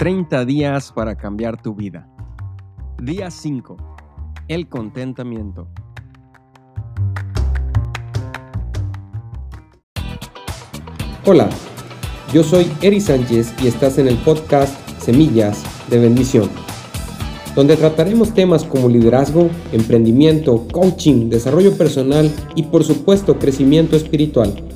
30 días para cambiar tu vida. Día 5. El contentamiento. Hola, yo soy Eri Sánchez y estás en el podcast Semillas de Bendición, donde trataremos temas como liderazgo, emprendimiento, coaching, desarrollo personal y por supuesto crecimiento espiritual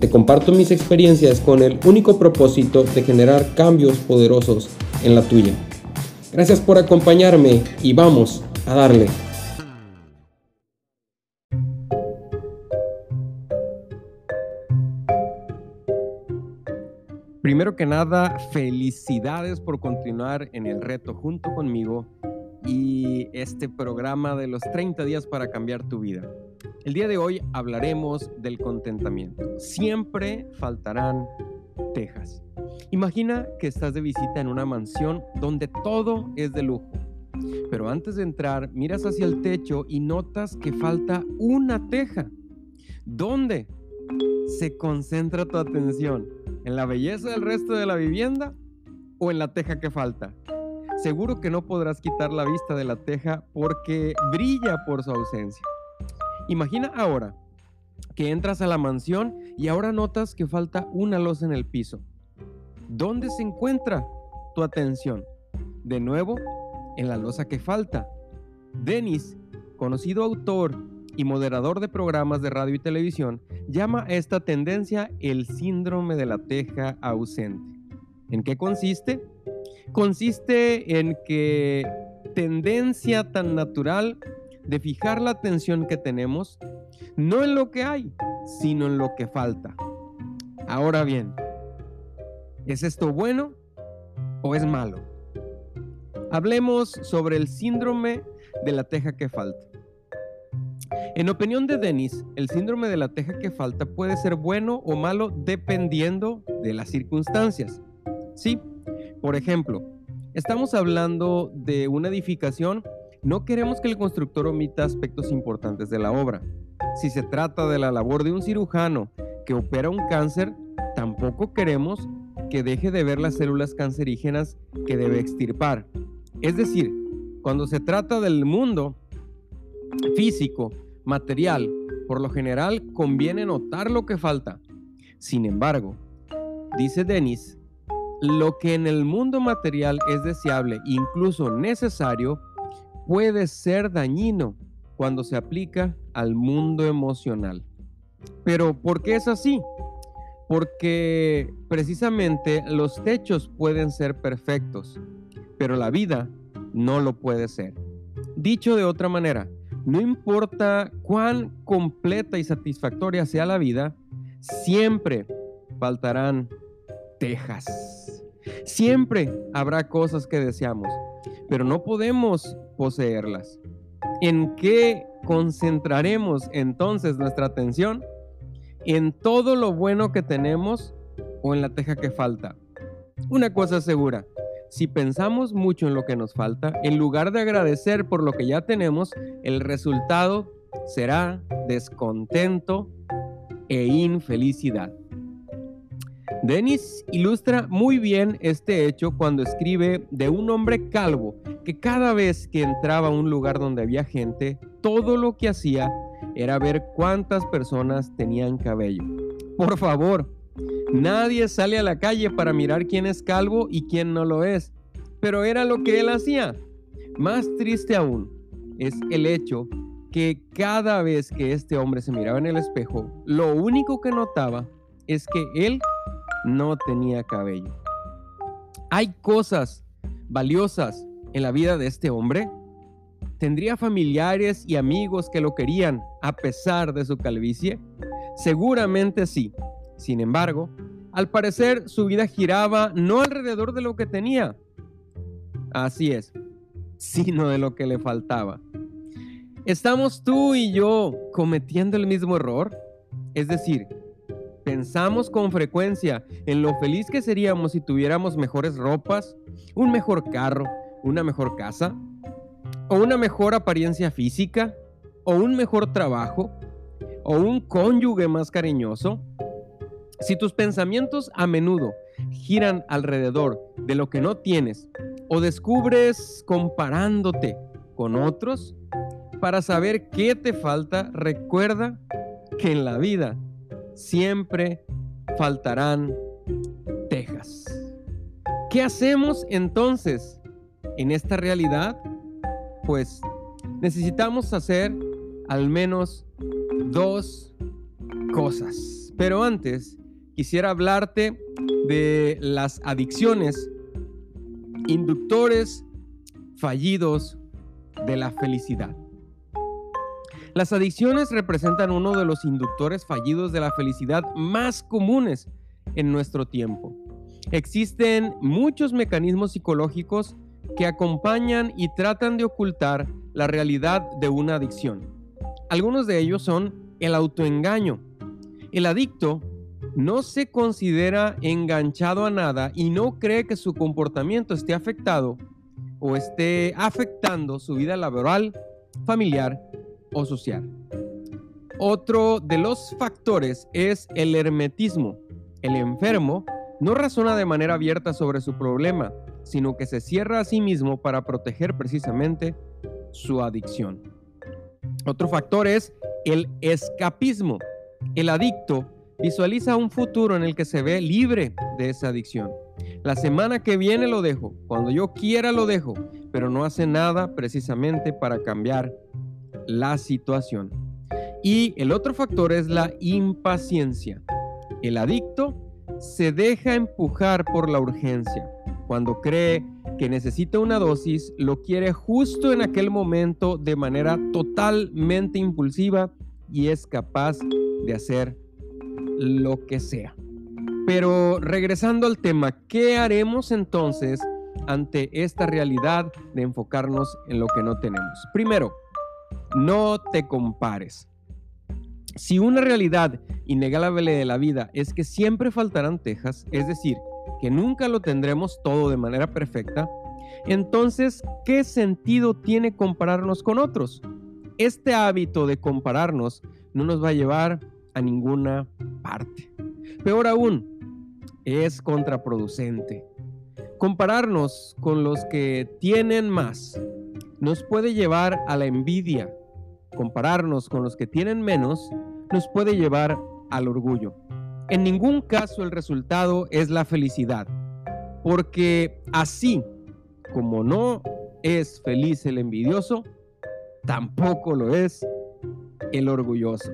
te comparto mis experiencias con el único propósito de generar cambios poderosos en la tuya. Gracias por acompañarme y vamos a darle. Primero que nada, felicidades por continuar en el reto junto conmigo y este programa de los 30 días para cambiar tu vida. El día de hoy hablaremos del contentamiento. Siempre faltarán tejas. Imagina que estás de visita en una mansión donde todo es de lujo. Pero antes de entrar, miras hacia el techo y notas que falta una teja. ¿Dónde se concentra tu atención? ¿En la belleza del resto de la vivienda o en la teja que falta? seguro que no podrás quitar la vista de la teja porque brilla por su ausencia. Imagina ahora que entras a la mansión y ahora notas que falta una losa en el piso. ¿Dónde se encuentra tu atención? De nuevo, en la losa que falta. Denis, conocido autor y moderador de programas de radio y televisión, llama a esta tendencia el síndrome de la teja ausente. ¿En qué consiste? consiste en que tendencia tan natural de fijar la atención que tenemos no en lo que hay, sino en lo que falta. Ahora bien, ¿es esto bueno o es malo? Hablemos sobre el síndrome de la teja que falta. En opinión de Denis, el síndrome de la teja que falta puede ser bueno o malo dependiendo de las circunstancias. Sí, por ejemplo, estamos hablando de una edificación, no queremos que el constructor omita aspectos importantes de la obra. Si se trata de la labor de un cirujano que opera un cáncer, tampoco queremos que deje de ver las células cancerígenas que debe extirpar. Es decir, cuando se trata del mundo físico, material, por lo general conviene notar lo que falta. Sin embargo, dice Denis, lo que en el mundo material es deseable, incluso necesario, puede ser dañino cuando se aplica al mundo emocional. Pero ¿por qué es así? Porque precisamente los techos pueden ser perfectos, pero la vida no lo puede ser. Dicho de otra manera, no importa cuán completa y satisfactoria sea la vida, siempre faltarán tejas. Siempre habrá cosas que deseamos, pero no podemos poseerlas. ¿En qué concentraremos entonces nuestra atención? ¿En todo lo bueno que tenemos o en la teja que falta? Una cosa segura, si pensamos mucho en lo que nos falta, en lugar de agradecer por lo que ya tenemos, el resultado será descontento e infelicidad. Denis ilustra muy bien este hecho cuando escribe de un hombre calvo que cada vez que entraba a un lugar donde había gente, todo lo que hacía era ver cuántas personas tenían cabello. Por favor, nadie sale a la calle para mirar quién es calvo y quién no lo es, pero era lo que él hacía. Más triste aún es el hecho que cada vez que este hombre se miraba en el espejo, lo único que notaba es que él no tenía cabello. ¿Hay cosas valiosas en la vida de este hombre? ¿Tendría familiares y amigos que lo querían a pesar de su calvicie? Seguramente sí. Sin embargo, al parecer su vida giraba no alrededor de lo que tenía. Así es, sino de lo que le faltaba. ¿Estamos tú y yo cometiendo el mismo error? Es decir, Pensamos con frecuencia en lo feliz que seríamos si tuviéramos mejores ropas, un mejor carro, una mejor casa, o una mejor apariencia física, o un mejor trabajo, o un cónyuge más cariñoso. Si tus pensamientos a menudo giran alrededor de lo que no tienes o descubres comparándote con otros para saber qué te falta, recuerda que en la vida siempre faltarán tejas. ¿Qué hacemos entonces en esta realidad? Pues necesitamos hacer al menos dos cosas. Pero antes, quisiera hablarte de las adicciones, inductores fallidos de la felicidad. Las adicciones representan uno de los inductores fallidos de la felicidad más comunes en nuestro tiempo. Existen muchos mecanismos psicológicos que acompañan y tratan de ocultar la realidad de una adicción. Algunos de ellos son el autoengaño. El adicto no se considera enganchado a nada y no cree que su comportamiento esté afectado o esté afectando su vida laboral, familiar o social. Otro de los factores es el hermetismo. El enfermo no razona de manera abierta sobre su problema, sino que se cierra a sí mismo para proteger precisamente su adicción. Otro factor es el escapismo. El adicto visualiza un futuro en el que se ve libre de esa adicción. La semana que viene lo dejo, cuando yo quiera lo dejo, pero no hace nada precisamente para cambiar la situación. Y el otro factor es la impaciencia. El adicto se deja empujar por la urgencia. Cuando cree que necesita una dosis, lo quiere justo en aquel momento de manera totalmente impulsiva y es capaz de hacer lo que sea. Pero regresando al tema, ¿qué haremos entonces ante esta realidad de enfocarnos en lo que no tenemos? Primero, no te compares. Si una realidad innegable de la vida es que siempre faltarán tejas, es decir, que nunca lo tendremos todo de manera perfecta, entonces, ¿qué sentido tiene compararnos con otros? Este hábito de compararnos no nos va a llevar a ninguna parte. Peor aún, es contraproducente. Compararnos con los que tienen más nos puede llevar a la envidia. Compararnos con los que tienen menos nos puede llevar al orgullo. En ningún caso el resultado es la felicidad, porque así como no es feliz el envidioso, tampoco lo es el orgulloso.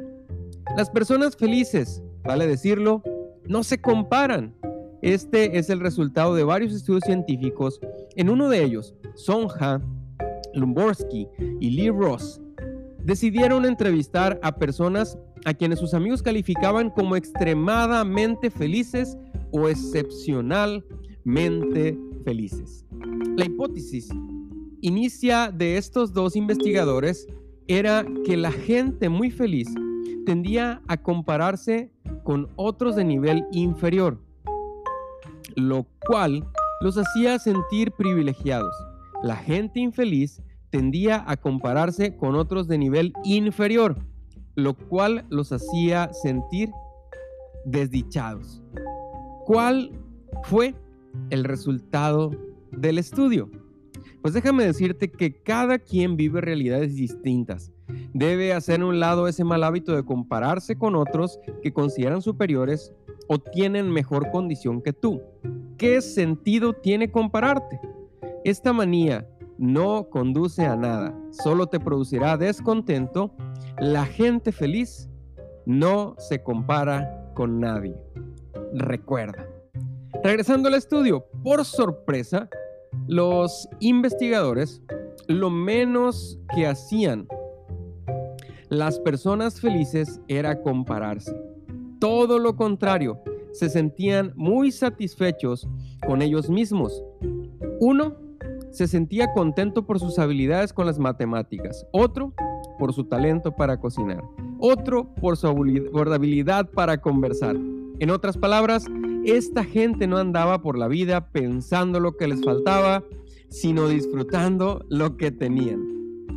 Las personas felices, vale decirlo, no se comparan. Este es el resultado de varios estudios científicos. En uno de ellos, Sonja, Lumborsky y Lee Ross decidieron entrevistar a personas a quienes sus amigos calificaban como extremadamente felices o excepcionalmente felices. La hipótesis inicia de estos dos investigadores era que la gente muy feliz tendía a compararse con otros de nivel inferior, lo cual los hacía sentir privilegiados. La gente infeliz tendía a compararse con otros de nivel inferior, lo cual los hacía sentir desdichados. ¿Cuál fue el resultado del estudio? Pues déjame decirte que cada quien vive realidades distintas. Debe hacer a un lado ese mal hábito de compararse con otros que consideran superiores o tienen mejor condición que tú. ¿Qué sentido tiene compararte? Esta manía no conduce a nada, solo te producirá descontento. La gente feliz no se compara con nadie. Recuerda. Regresando al estudio, por sorpresa, los investigadores lo menos que hacían las personas felices era compararse. Todo lo contrario, se sentían muy satisfechos con ellos mismos. Uno se sentía contento por sus habilidades con las matemáticas, otro por su talento para cocinar, otro por su habilidad para conversar. En otras palabras, esta gente no andaba por la vida pensando lo que les faltaba, sino disfrutando lo que tenían.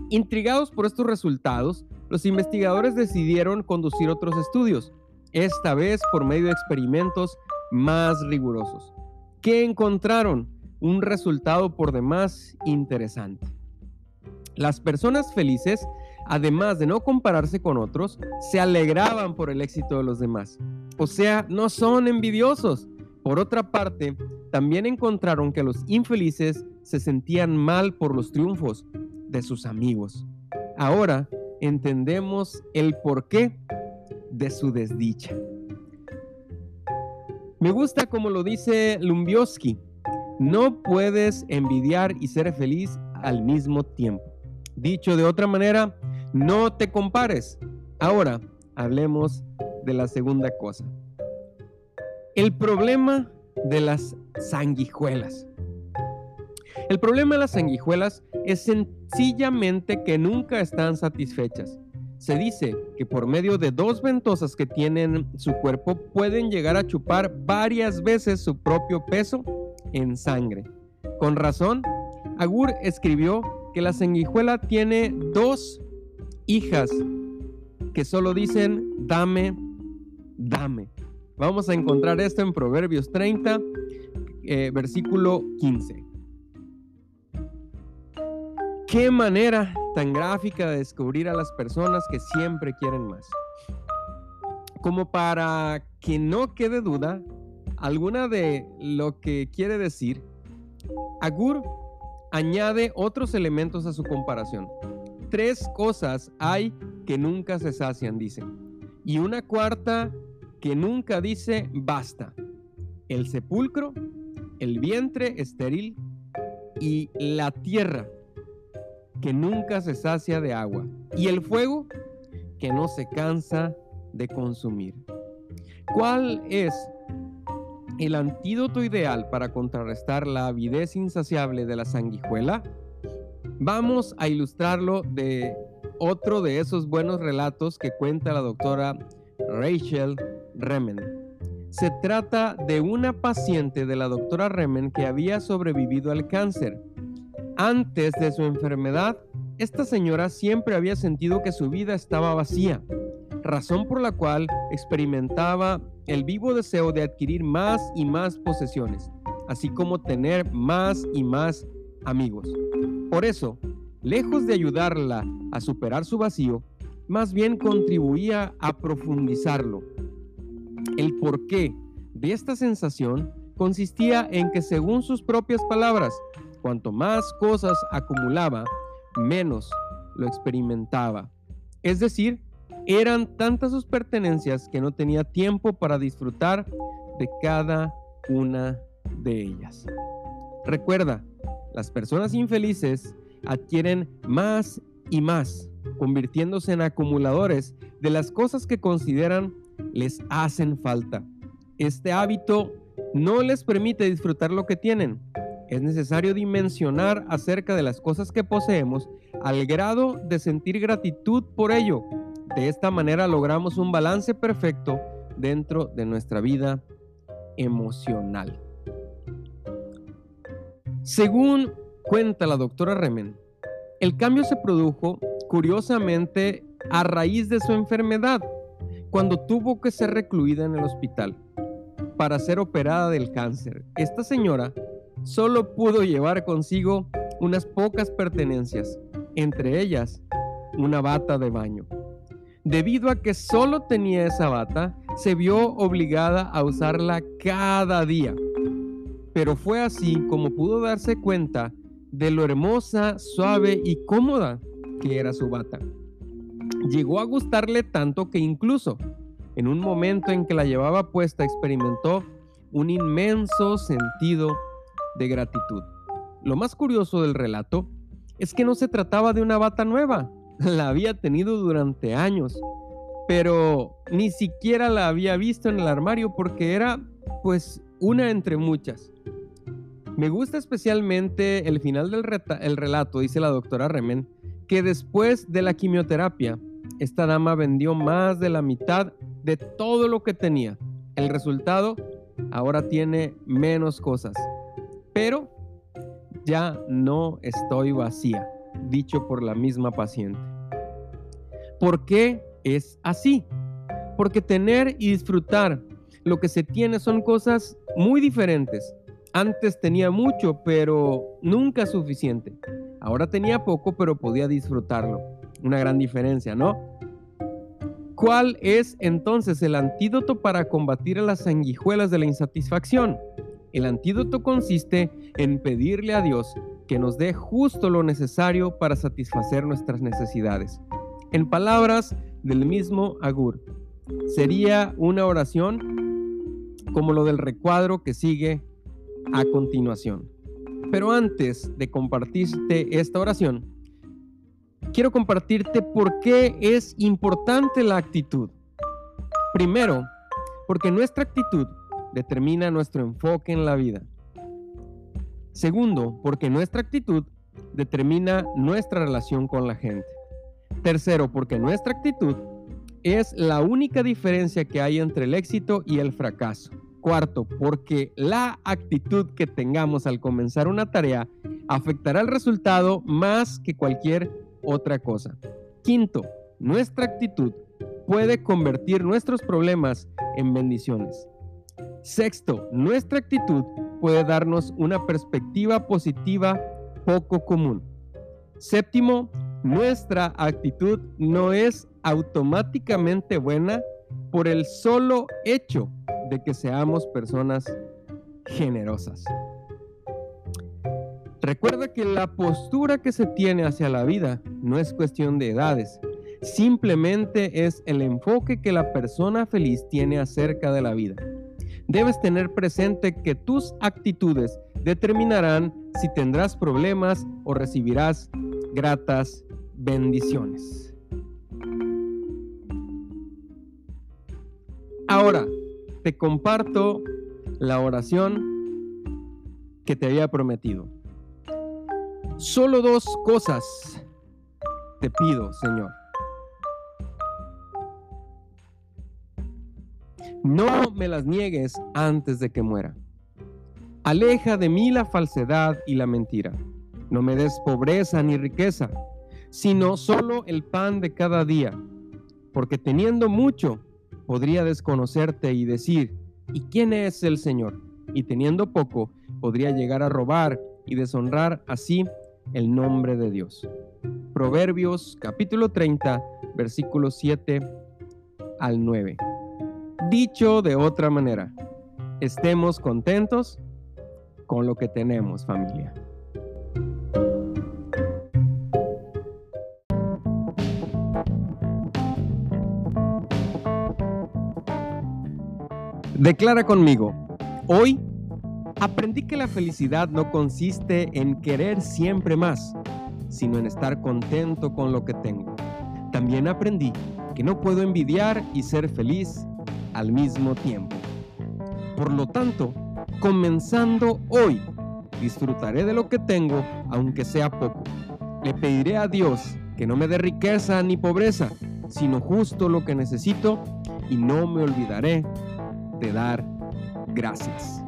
Intrigados por estos resultados, los investigadores decidieron conducir otros estudios, esta vez por medio de experimentos más rigurosos. ¿Qué encontraron? Un resultado por demás interesante. Las personas felices, además de no compararse con otros, se alegraban por el éxito de los demás. O sea, no son envidiosos. Por otra parte, también encontraron que los infelices se sentían mal por los triunfos de sus amigos. Ahora entendemos el porqué de su desdicha. Me gusta como lo dice Lumbioski, no puedes envidiar y ser feliz al mismo tiempo. Dicho de otra manera, no te compares. Ahora hablemos de la segunda cosa. El problema de las sanguijuelas. El problema de las sanguijuelas es sencillamente que nunca están satisfechas. Se dice que por medio de dos ventosas que tienen su cuerpo pueden llegar a chupar varias veces su propio peso en sangre. Con razón, Agur escribió que la sanguijuela tiene dos hijas que solo dicen dame, dame. Vamos a encontrar esto en Proverbios 30, eh, versículo 15. Qué manera tan gráfica de descubrir a las personas que siempre quieren más. Como para que no quede duda alguna de lo que quiere decir, Agur añade otros elementos a su comparación. Tres cosas hay que nunca se sacian, dice. Y una cuarta que nunca dice basta. El sepulcro, el vientre estéril y la tierra que nunca se sacia de agua, y el fuego que no se cansa de consumir. ¿Cuál es el antídoto ideal para contrarrestar la avidez insaciable de la sanguijuela? Vamos a ilustrarlo de otro de esos buenos relatos que cuenta la doctora Rachel Remen. Se trata de una paciente de la doctora Remen que había sobrevivido al cáncer antes de su enfermedad, esta señora siempre había sentido que su vida estaba vacía, razón por la cual experimentaba el vivo deseo de adquirir más y más posesiones, así como tener más y más amigos. Por eso, lejos de ayudarla a superar su vacío, más bien contribuía a profundizarlo. El porqué de esta sensación consistía en que, según sus propias palabras, Cuanto más cosas acumulaba, menos lo experimentaba. Es decir, eran tantas sus pertenencias que no tenía tiempo para disfrutar de cada una de ellas. Recuerda, las personas infelices adquieren más y más, convirtiéndose en acumuladores de las cosas que consideran les hacen falta. Este hábito no les permite disfrutar lo que tienen, es necesario dimensionar acerca de las cosas que poseemos al grado de sentir gratitud por ello. De esta manera logramos un balance perfecto dentro de nuestra vida emocional. Según cuenta la doctora Remen, el cambio se produjo curiosamente a raíz de su enfermedad, cuando tuvo que ser recluida en el hospital para ser operada del cáncer. Esta señora solo pudo llevar consigo unas pocas pertenencias, entre ellas una bata de baño. Debido a que solo tenía esa bata, se vio obligada a usarla cada día. Pero fue así como pudo darse cuenta de lo hermosa, suave y cómoda que era su bata. Llegó a gustarle tanto que incluso en un momento en que la llevaba puesta experimentó un inmenso sentido de gratitud. Lo más curioso del relato es que no se trataba de una bata nueva, la había tenido durante años, pero ni siquiera la había visto en el armario porque era pues una entre muchas. Me gusta especialmente el final del el relato, dice la doctora Remen, que después de la quimioterapia, esta dama vendió más de la mitad de todo lo que tenía. El resultado, ahora tiene menos cosas pero ya no estoy vacía, dicho por la misma paciente. ¿Por qué es así? Porque tener y disfrutar lo que se tiene son cosas muy diferentes. Antes tenía mucho, pero nunca suficiente. Ahora tenía poco, pero podía disfrutarlo. Una gran diferencia, ¿no? ¿Cuál es entonces el antídoto para combatir a las sanguijuelas de la insatisfacción? El antídoto consiste en pedirle a Dios que nos dé justo lo necesario para satisfacer nuestras necesidades. En palabras del mismo Agur, sería una oración como lo del recuadro que sigue a continuación. Pero antes de compartirte esta oración, quiero compartirte por qué es importante la actitud. Primero, porque nuestra actitud determina nuestro enfoque en la vida. Segundo, porque nuestra actitud determina nuestra relación con la gente. Tercero, porque nuestra actitud es la única diferencia que hay entre el éxito y el fracaso. Cuarto, porque la actitud que tengamos al comenzar una tarea afectará el resultado más que cualquier otra cosa. Quinto, nuestra actitud puede convertir nuestros problemas en bendiciones. Sexto, nuestra actitud puede darnos una perspectiva positiva poco común. Séptimo, nuestra actitud no es automáticamente buena por el solo hecho de que seamos personas generosas. Recuerda que la postura que se tiene hacia la vida no es cuestión de edades, simplemente es el enfoque que la persona feliz tiene acerca de la vida. Debes tener presente que tus actitudes determinarán si tendrás problemas o recibirás gratas bendiciones. Ahora, te comparto la oración que te había prometido. Solo dos cosas te pido, Señor. No me las niegues antes de que muera. Aleja de mí la falsedad y la mentira. No me des pobreza ni riqueza, sino solo el pan de cada día. Porque teniendo mucho, podría desconocerte y decir, ¿y quién es el Señor? Y teniendo poco, podría llegar a robar y deshonrar así el nombre de Dios. Proverbios capítulo 30, versículos 7 al 9. Dicho de otra manera, estemos contentos con lo que tenemos familia. Declara conmigo, hoy aprendí que la felicidad no consiste en querer siempre más, sino en estar contento con lo que tengo. También aprendí que no puedo envidiar y ser feliz al mismo tiempo. Por lo tanto, comenzando hoy, disfrutaré de lo que tengo, aunque sea poco. Le pediré a Dios que no me dé riqueza ni pobreza, sino justo lo que necesito y no me olvidaré de dar gracias.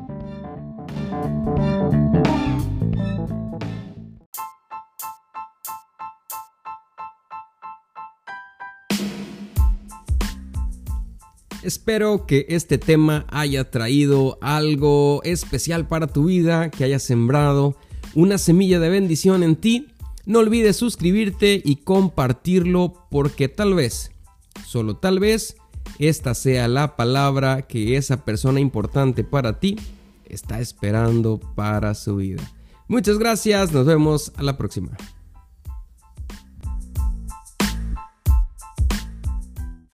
Espero que este tema haya traído algo especial para tu vida, que haya sembrado una semilla de bendición en ti. No olvides suscribirte y compartirlo porque tal vez, solo tal vez, esta sea la palabra que esa persona importante para ti está esperando para su vida. Muchas gracias, nos vemos a la próxima.